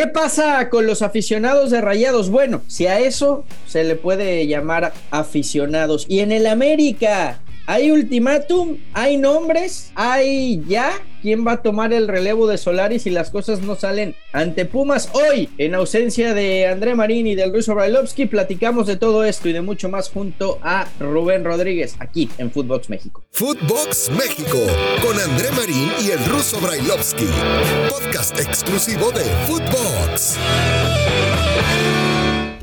¿Qué pasa con los aficionados de Rayados? Bueno, si a eso se le puede llamar aficionados. Y en el América, ¿hay ultimátum? ¿Hay nombres? ¿Hay ya? ¿Quién va a tomar el relevo de Solari si las cosas no salen ante Pumas? Hoy, en ausencia de André Marín y del Ruso Brailovsky, platicamos de todo esto y de mucho más junto a Rubén Rodríguez, aquí en Footbox México. Footbox México, con André Marín y el Ruso Brailovsky. Podcast exclusivo de Footbox.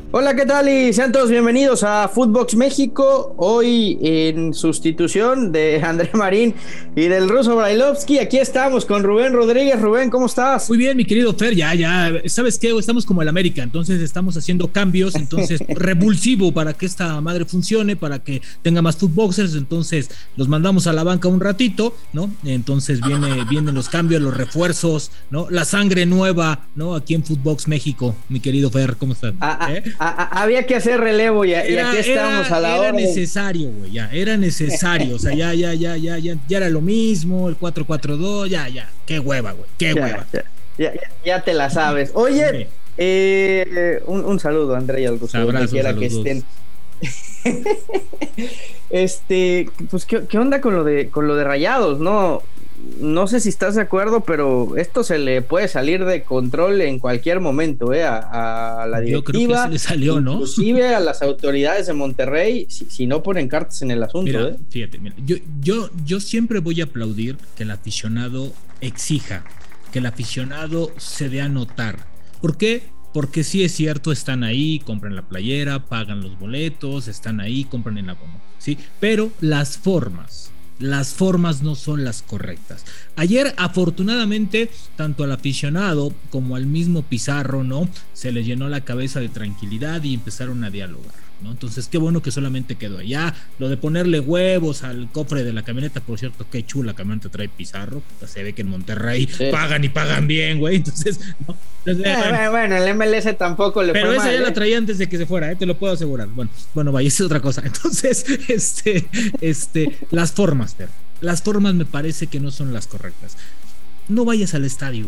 Hola, ¿qué tal? Y sean todos bienvenidos a Footbox México. Hoy en sustitución de André Marín y del ruso Brailovsky. Aquí estamos con Rubén Rodríguez. Rubén, ¿cómo estás? Muy bien, mi querido Fer. Ya, ya. ¿Sabes qué? Estamos como el América. Entonces estamos haciendo cambios. Entonces, revulsivo para que esta madre funcione, para que tenga más footboxers. Entonces, los mandamos a la banca un ratito, ¿no? Entonces viene, vienen los cambios, los refuerzos, ¿no? La sangre nueva, ¿no? Aquí en Footbox México, mi querido Fer. ¿Cómo estás? Ah, ah, ¿Eh? Había que hacer relevo y, era, aquí estamos a la hora. Era necesario, güey, ya, era necesario. o sea, ya, ya, ya, ya, ya, ya era lo mismo, el 4-4-2, ya, ya. Qué hueva, güey, qué hueva. Ya, ya, te la sabes. Oye, eh, un, un, saludo, Andrea y al donde quiera que estén. este, pues, ¿qué, ¿qué, onda con lo de con lo de rayados, no? No sé si estás de acuerdo, pero esto se le puede salir de control en cualquier momento, ¿eh? A, la directiva. Yo le salió, ¿no? Inclusive a las autoridades de Monterrey, si, no ponen cartas en el asunto, ¿eh? Fíjate, mira, yo, yo, yo siempre voy a aplaudir que el aficionado exija, que el aficionado se dé a notar. ¿Por qué? Porque sí es cierto, están ahí, compran la playera, pagan los boletos, están ahí, compran el abono, ¿sí? Pero las formas, las formas no son las correctas. Ayer, afortunadamente, tanto al aficionado como al mismo Pizarro, ¿no? Se les llenó la cabeza de tranquilidad y empezaron a dialogar. Entonces, qué bueno que solamente quedó allá. Lo de ponerle huevos al cofre de la camioneta, por cierto, qué chula camioneta trae Pizarro. Se ve que en Monterrey pagan y pagan bien, güey. Entonces, eh, bueno, el MLS tampoco le Pero esa ya la ¿eh? traía antes de que se fuera, ¿eh? te lo puedo asegurar. Bueno, bueno, vaya, esa es otra cosa. Entonces, este, este, las formas, pero las formas me parece que no son las correctas. No vayas al estadio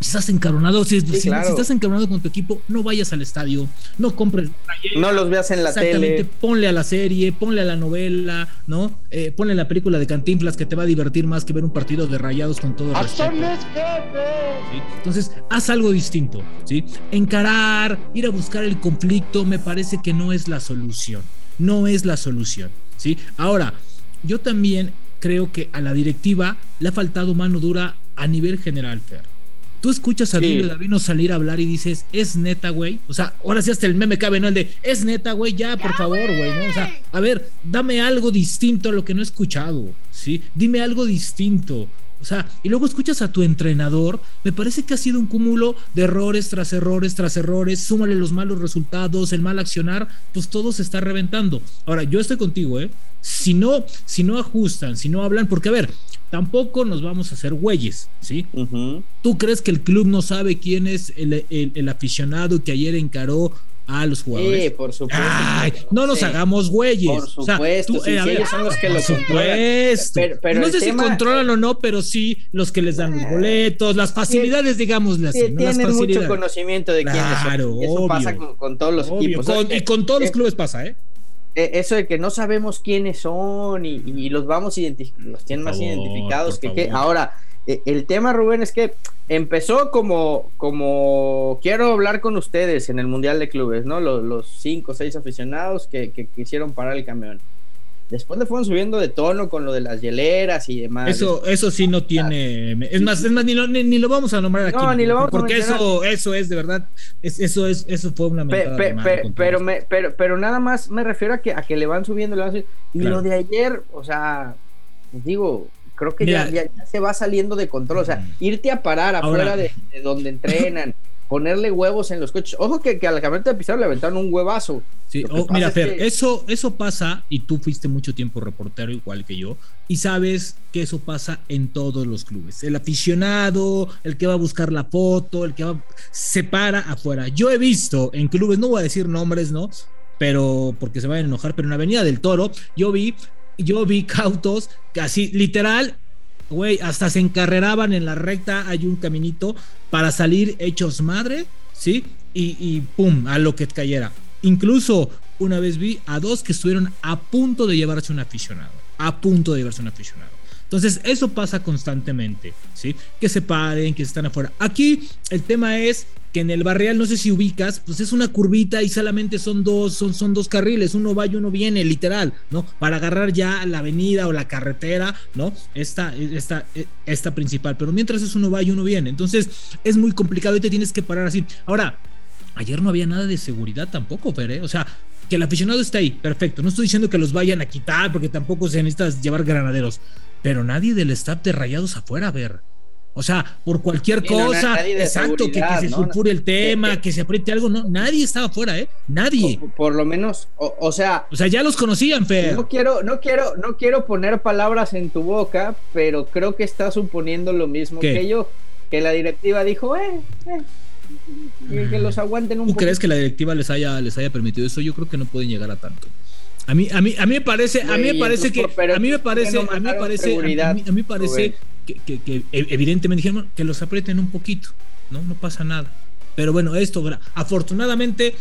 si estás encabronado, si, estás encabronado con tu equipo, no vayas al estadio, no compres. no los veas en la tele. Ponle a la serie, ponle a la novela, ¿no? Eh, ponle la película de Cantinflas que te va a divertir más que ver un partido de rayados con todo el respeto. Entonces, haz algo distinto, ¿sí? Encarar, ir a buscar el conflicto, me parece que no es la solución. No es la solución, ¿sí? Ahora, yo también creo que a la directiva le ha faltado mano dura a nivel general, Fer. Tú escuchas a sí. Davino salir a hablar y dices, es neta, güey. O sea, ahora sí hasta el meme cabe, ¿no? El de, es neta, güey, ya, por favor, güey, ¿no? O sea, a ver, dame algo distinto a lo que no he escuchado, ¿sí? Dime algo distinto. O sea, y luego escuchas a tu entrenador, me parece que ha sido un cúmulo de errores tras errores tras errores, súmale los malos resultados, el mal accionar, pues todo se está reventando. Ahora, yo estoy contigo, ¿eh? Si no, si no ajustan, si no hablan, porque a ver, tampoco nos vamos a hacer güeyes, ¿sí? ¿Tú crees que el club no sabe quién es el, el, aficionado que ayer encaró a los jugadores? Sí, por supuesto. no nos hagamos güeyes. Por supuesto, sí, ellos son los que lo controlan. no sé si controlan o no, pero sí los que les dan los boletos, las facilidades, digámosle así. tienen mucho conocimiento de quiénes son. Eso pasa con, todos los equipos. y con todos los clubes pasa, ¿eh? E, eso de que no sabemos quiénes son y, los vamos los tienen más identificados que, que, ahora e, el tema Rubén es que empezó como como quiero hablar con ustedes en el mundial de clubes no los, los cinco o seis aficionados que, que quisieron parar el camión Después le fueron subiendo de tono con lo de las hieleras y demás. Eso, eso sí no tiene. Es más, es más ni, lo, ni, lo vamos a nombrar aquí. No, ni lo vamos porque a eso, eso es de verdad. Es, eso es, eso fue una mentada pero, me, pero, pero nada más me refiero a que, a que le van subiendo, le van subiendo. Y lo de ayer, o sea, digo, creo que ya, ya, se va saliendo de control. O sea, mm. irte a parar afuera de, de donde entrenan ponerle huevos en los coches. Ojo que, que a la camioneta de Pizarro le aventaron un huevazo. Sí, oh, mira, Fer, eso, eso pasa, y tú fuiste mucho tiempo reportero igual que yo, y sabes que eso pasa en todos los clubes. El aficionado, el que va a buscar la foto, el que va, se para afuera. Yo he visto en clubes, no voy a decir nombres, ¿no? Pero porque se van a enojar, pero en Avenida del Toro, yo vi, yo vi cautos casi literal Güey, hasta se encarreraban en la recta, hay un caminito para salir hechos madre ¿sí? Y, y pum, a lo que cayera. Incluso una vez vi a dos que estuvieron a punto de llevarse un aficionado, a punto de llevarse un aficionado. Entonces, eso pasa constantemente, ¿sí? Que se paren, que están afuera. Aquí el tema es que en el barrial, no sé si ubicas, pues es una curvita y solamente son dos, son, son dos carriles, uno va y uno viene, literal, ¿no? Para agarrar ya la avenida o la carretera, ¿no? Esta, esta, esta principal. Pero mientras es uno va y uno viene. Entonces, es muy complicado y te tienes que parar así. Ahora, ayer no había nada de seguridad tampoco, Fer, ¿eh? O sea, que el aficionado está ahí, perfecto. No estoy diciendo que los vayan a quitar porque tampoco se necesita llevar granaderos pero nadie del staff de Rayados afuera a ver. O sea, por cualquier cosa, exacto, que, se sulfure el tema, que, se apriete algo, no, nadie estaba afuera, ¿eh? Nadie. por lo menos, o, sea. O sea, ya los conocían, Fer. No quiero, no quiero, no quiero poner palabras en tu boca, pero creo que estás suponiendo lo mismo que yo, que la directiva dijo, eh, eh, que los aguanten un ¿Tú crees que la directiva les haya, les haya permitido eso? Yo creo que no pueden llegar a tanto. A mí, a mí, a mí me parece, a mí me parece que, a mí me parece, a mí me parece, a mí, me parece que, que, evidentemente dijeron que los aprieten un poquito, ¿no? No pasa nada. Pero bueno, esto, afortunadamente,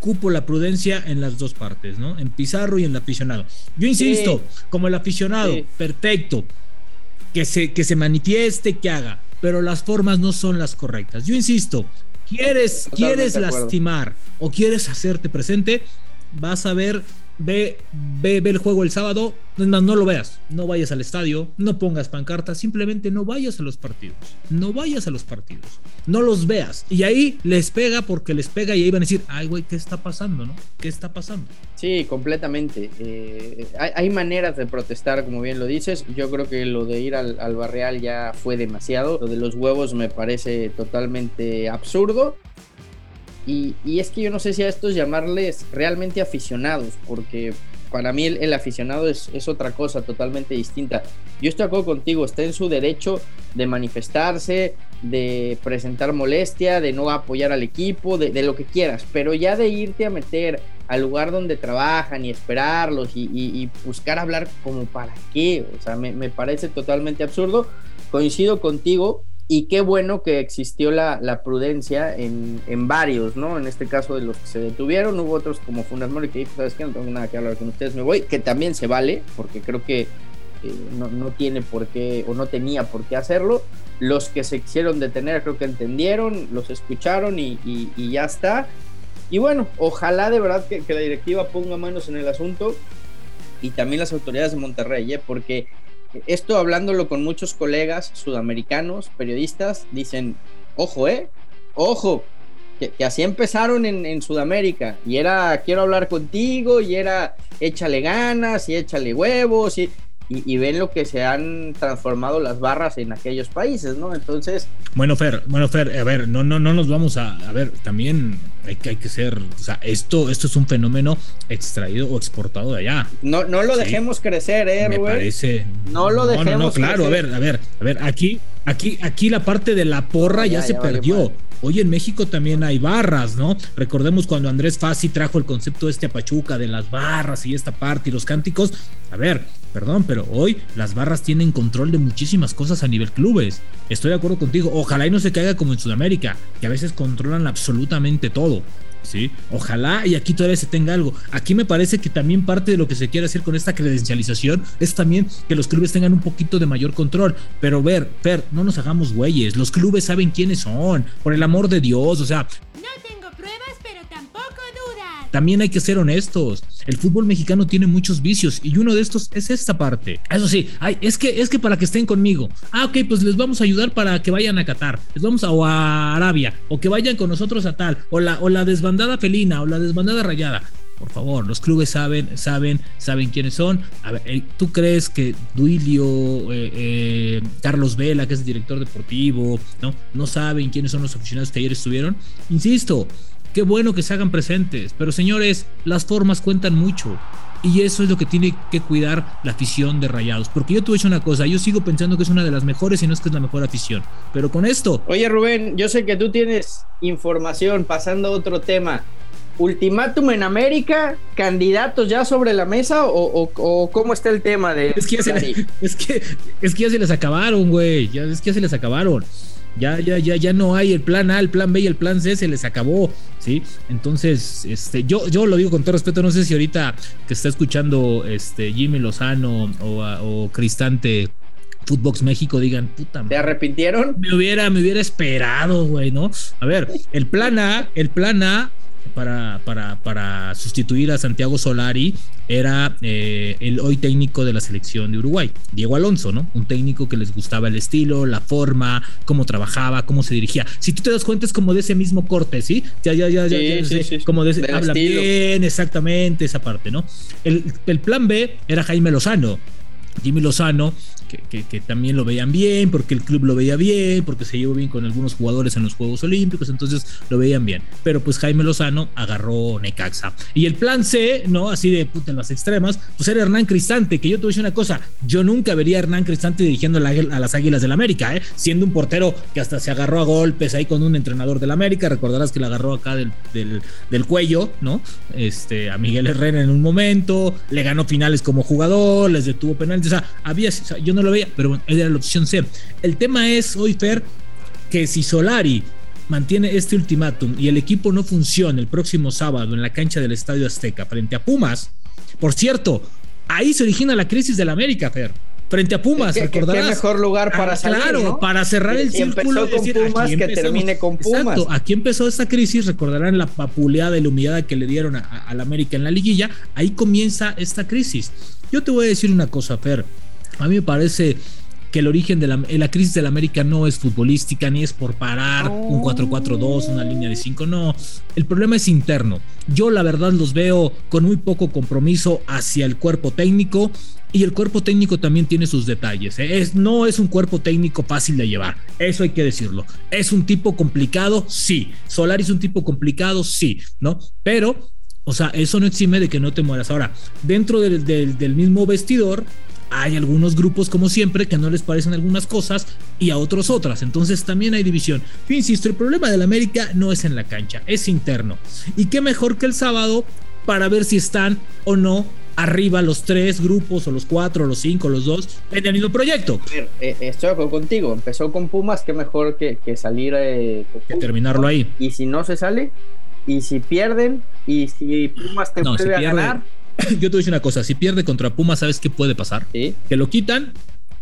cupo la prudencia en las dos partes, ¿no? En Pizarro y en el aficionado. Yo insisto, como el aficionado, perfecto, que se, que se manifieste, que haga, pero las formas no son las correctas. Yo insisto, quieres, quieres lastimar o quieres hacerte presente, vas a ver ve, ve, el juego el sábado, no, no lo veas, no vayas al estadio, no pongas pancartas, simplemente no vayas a los partidos, no vayas a los partidos, no los veas. Y ahí les pega porque les pega y ahí van a decir, ay güey, ¿qué está pasando? ¿No? ¿Qué está pasando? Sí, completamente. Eh, hay, maneras de protestar, como bien lo dices. Yo creo que lo de ir al, al barreal ya fue demasiado. Lo de los huevos me parece totalmente absurdo. Y, es que yo no sé si a estos llamarles realmente aficionados, porque para mí el, aficionado es, otra cosa totalmente distinta. Yo estoy de acuerdo contigo, está en su derecho de manifestarse, de presentar molestia, de no apoyar al equipo, de, lo que quieras, pero ya de irte a meter al lugar donde trabajan y esperarlos y, buscar hablar como para qué, o sea, me parece totalmente absurdo. Coincido contigo, y qué bueno que existió la, prudencia en, varios, ¿no? En este caso de los que se detuvieron, hubo otros como Funas Mori que dijo, ¿sabes qué? No tengo nada que hablar con ustedes, me voy, que también se vale, porque creo que eh, no, tiene por qué, o no tenía por qué hacerlo. Los que se quisieron detener creo que entendieron, los escucharon y, ya está. Y bueno, ojalá de verdad que, que la directiva ponga manos en el asunto y también las autoridades de Monterrey, ¿eh? porque esto hablándolo con muchos colegas sudamericanos, periodistas, dicen, ojo, eh, ojo, que, así empezaron en, Sudamérica, y era, quiero hablar contigo, y era, échale ganas, y échale huevos, y, y, ven lo que se han transformado las barras en aquellos países, ¿no? Entonces... Bueno, Fer, bueno, Fer, a ver, no, no, no nos vamos a, a ver, también hay que, hay que ser, o sea, esto, esto es un fenómeno extraído o exportado de allá. No, no lo dejemos crecer, eh, Me parece. No lo dejemos No, no, claro, a ver, a ver, a ver, aquí, aquí, aquí la parte de la porra ya, se perdió. Hoy en México también hay barras, ¿no? Recordemos cuando Andrés Fassi trajo el concepto este a Pachuca de las barras y esta parte y los cánticos. A ver, perdón, pero hoy las barras tienen control de muchísimas cosas a nivel clubes. Estoy de acuerdo contigo. Ojalá y no se caiga como en Sudamérica, que a veces controlan absolutamente todo. ¿Sí? Ojalá y aquí todavía se tenga algo. Aquí me parece que también parte de lo que se quiere hacer con esta credencialización es también que los clubes tengan un poquito de mayor control. Pero ver, Fer, no nos hagamos güeyes. Los clubes saben quiénes son, por el amor de Dios. O sea, también hay que ser honestos. El fútbol mexicano tiene muchos vicios y uno de estos es esta parte. Eso sí, es que es que para que estén conmigo. Ah, ok, pues les vamos a ayudar para que vayan a Qatar. Les vamos a, a Arabia o que vayan con nosotros a tal o la o la desbandada felina o la desbandada rayada. Por favor, los clubes saben, saben, saben quiénes son. A ver, eh, ¿tú crees que Duilio, eh, eh, Carlos Vela, que es el director deportivo, no, no saben quiénes son los aficionados que ayer estuvieron? Insisto, Qué bueno que se hagan presentes, pero señores, las formas cuentan mucho. Y eso es lo que tiene que cuidar la afición de Rayados. Porque yo te he hecho una cosa, yo sigo pensando que es una de las mejores y no es que es la mejor afición. Pero con esto... Oye Rubén, yo sé que tú tienes información, pasando a otro tema. ¿Ultimátum en América? ¿Candidatos ya sobre la mesa? ¿O, cómo está el tema de.? Es que, ya se, es, que, es que ya se les acabaron, güey. es que ya se les acabaron. Ya, ya, ya, ya no hay el plan A, el plan B y el plan C, se les acabó, ¿sí? Entonces, este, yo, yo lo digo con todo respeto, no sé si ahorita que está escuchando este Jimmy Lozano o, o Cristante Footbox México digan, puta ¿Te arrepintieron? Me hubiera, me hubiera esperado, güey, ¿no? A ver, el plan A, el plan A para, para, para sustituir a Santiago Solari era eh, el hoy técnico de la selección de Uruguay, Diego Alonso, ¿no? Un técnico que les gustaba el estilo, la forma, cómo trabajaba, cómo se dirigía. Si tú te das cuenta, es como de ese mismo corte, ¿sí? Ya, ya, ya, ya, como de ese, habla bien, exactamente, esa parte, ¿no? El, el plan B era Jaime Lozano. Jimmy Lozano que, también lo veían bien, porque el club lo veía bien, porque se llevó bien con algunos jugadores en los Juegos Olímpicos, entonces lo veían bien. Pero pues Jaime Lozano agarró Necaxa. Y el plan C, ¿no? Así de puta en las extremas, pues era Hernán Cristante, que yo te voy a decir una cosa, yo nunca vería a Hernán Cristante dirigiendo a las Águilas del América, ¿eh? Siendo un portero que hasta se agarró a golpes ahí con un entrenador del América, recordarás que le agarró acá del, del, cuello, ¿no? Este, a Miguel Herrera en un momento, le ganó finales como jugador, les detuvo penales, o sea, había, yo no lo veía, pero bueno, era la opción C. El tema es hoy, Fer, que si Solari mantiene este ultimátum y el equipo no funciona el próximo sábado en la cancha del Estadio Azteca frente a Pumas, por cierto, ahí se origina la crisis del América, Fer. Frente a Pumas, recordarás. Qué mejor lugar para ah, salir, Claro, para cerrar el círculo. Empezó con Pumas, que termine con Pumas. Exacto, aquí empezó esta crisis, recordarán la papuleada y la humillada que le dieron al América en la liguilla. Ahí comienza esta crisis. Yo te voy a decir una cosa, Fer. A mí me parece que el origen de la, crisis del América no es futbolística, ni es por parar un 4-4-2, una línea de 5, no. El problema es interno. Yo la verdad los veo con muy poco compromiso hacia el cuerpo técnico y el cuerpo técnico también tiene sus detalles. ¿eh? Es, no es un cuerpo técnico fácil de llevar, eso hay que decirlo. Es un tipo complicado, sí. Solari es un tipo complicado, sí, ¿no? Pero, o sea, eso no exime de que no te mueras. Ahora, dentro del, del mismo vestidor, hay algunos grupos, como siempre, que no les parecen algunas cosas y a otros otras. Entonces también hay división. Yo insisto, el problema del América no es en la cancha, es interno. Y qué mejor que el sábado para ver si están o no arriba los tres grupos o los cuatro, los cinco, los dos en el mismo proyecto. Eh, estoy de acuerdo contigo. Empezó con Pumas, qué mejor que, salir eh, que terminarlo ahí. Y si no se sale, y si pierden, y si Pumas te vuelve a ganar yo te voy a decir una cosa, si pierde contra Puma, ¿sabes qué puede pasar? Que lo quitan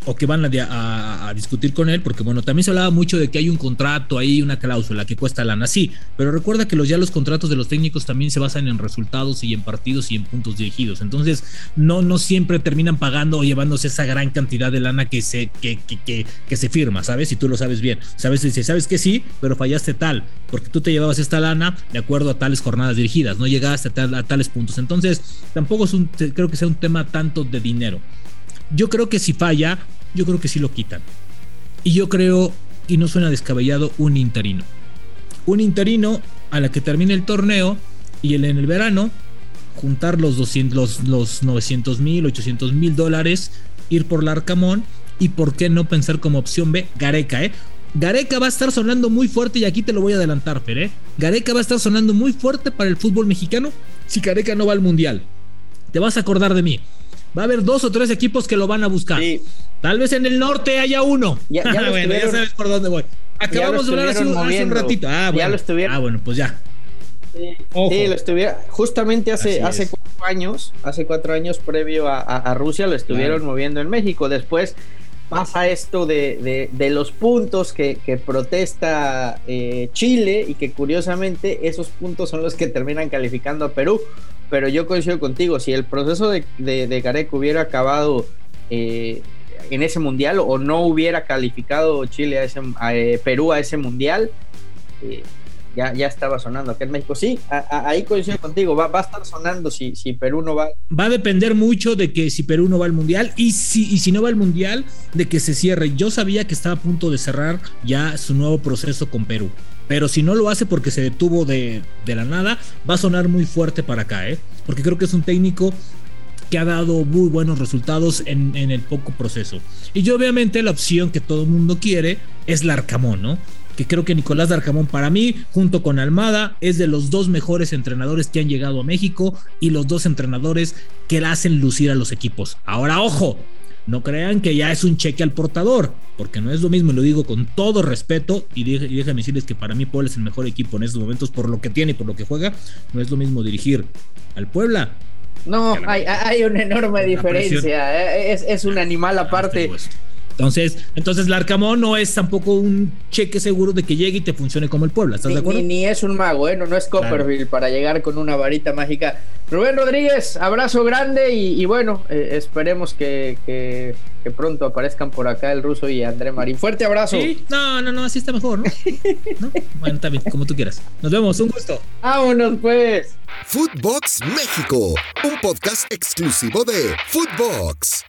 o que van a, discutir con él, porque bueno, también se hablaba mucho de que hay un contrato ahí, una cláusula que cuesta lana, sí, pero recuerda que los, ya los contratos de los técnicos también se basan en resultados y en partidos y en puntos dirigidos, entonces no, no siempre terminan pagando o llevándose esa gran cantidad de lana que se, que, que, que, se firma, ¿sabes? Y tú lo sabes bien, ¿sabes? Sabes que sí, pero fallaste tal, porque tú te llevabas esta lana de acuerdo a tales jornadas dirigidas, no llegaste a, a tales puntos, entonces tampoco es un, creo que sea un tema tanto de dinero. Yo creo que si falla, yo creo que sí lo quitan. Y yo creo, y no suena descabellado, un interino. Un interino a la que termine el torneo y en el verano juntar los, 200, los, los 900 mil, 800 mil dólares, ir por Larcamón y por qué no pensar como opción B, Gareca, ¿eh? Gareca va a estar sonando muy fuerte y aquí te lo voy a adelantar, Fer, ¿eh? Gareca va a estar sonando muy fuerte para el fútbol mexicano si Gareca no va al Mundial. Te vas a acordar de mí. Va a haber dos o tres equipos que lo van a buscar. Tal vez en el norte haya uno. Ya, bueno, ya sabes por dónde voy. Acabamos de hablar hace, un ratito. Ah, bueno. Ya lo estuvieron. Ah, bueno, pues ya. Sí, lo estuvieron. Justamente hace, hace cuatro años, hace cuatro años previo a, Rusia, lo estuvieron moviendo en México. Después pasa esto de, de, los puntos que, que protesta eh, Chile y que curiosamente esos puntos son los que terminan calificando a Perú pero yo coincido contigo, si el proceso de, de, Gareca hubiera acabado eh, en ese mundial o no hubiera calificado Chile a ese, eh, Perú a ese mundial, eh, ya, ya estaba sonando aquí en México. Sí, ahí coincido contigo, va, a estar sonando si, si Perú no va. Va a depender mucho de que si Perú no va al mundial y si, y si no va al mundial, de que se cierre. Yo sabía que estaba a punto de cerrar ya su nuevo proceso con Perú. Pero si no lo hace porque se detuvo de, la nada, va a sonar muy fuerte para acá, ¿eh? Porque creo que es un técnico que ha dado muy buenos resultados en, el poco proceso. Y yo obviamente la opción que todo el mundo quiere es Larcamón, ¿no? Que creo que Nicolás Larcamón para mí, junto con Almada, es de los dos mejores entrenadores que han llegado a México y los dos entrenadores que la hacen lucir a los equipos. Ahora, ojo, no crean que ya es un cheque al portador, porque no es lo mismo, y lo digo con todo respeto, y, déjenme decirles que para mí Puebla es el mejor equipo en estos momentos por lo que tiene y por lo que juega, no es lo mismo dirigir al Puebla. No, hay, hay, una enorme diferencia, eh, es, es un animal ah, aparte. Entonces, entonces Larcamón no es tampoco un cheque seguro de que llegue y te funcione como el Puebla, ¿estás ni, de acuerdo? Ni, es un mago, ¿eh? no, es Copperfield para llegar con una varita mágica. Rubén Rodríguez, abrazo grande y, bueno, eh, esperemos que, que, pronto aparezcan por acá el ruso y André Marín. Fuerte abrazo. ¿Sí? No, no, no, así está mejor, ¿no? ¿no? Bueno, está bien, como tú quieras. Nos vemos, un gusto. Vámonos pues. Footbox México, un podcast exclusivo de Footbox.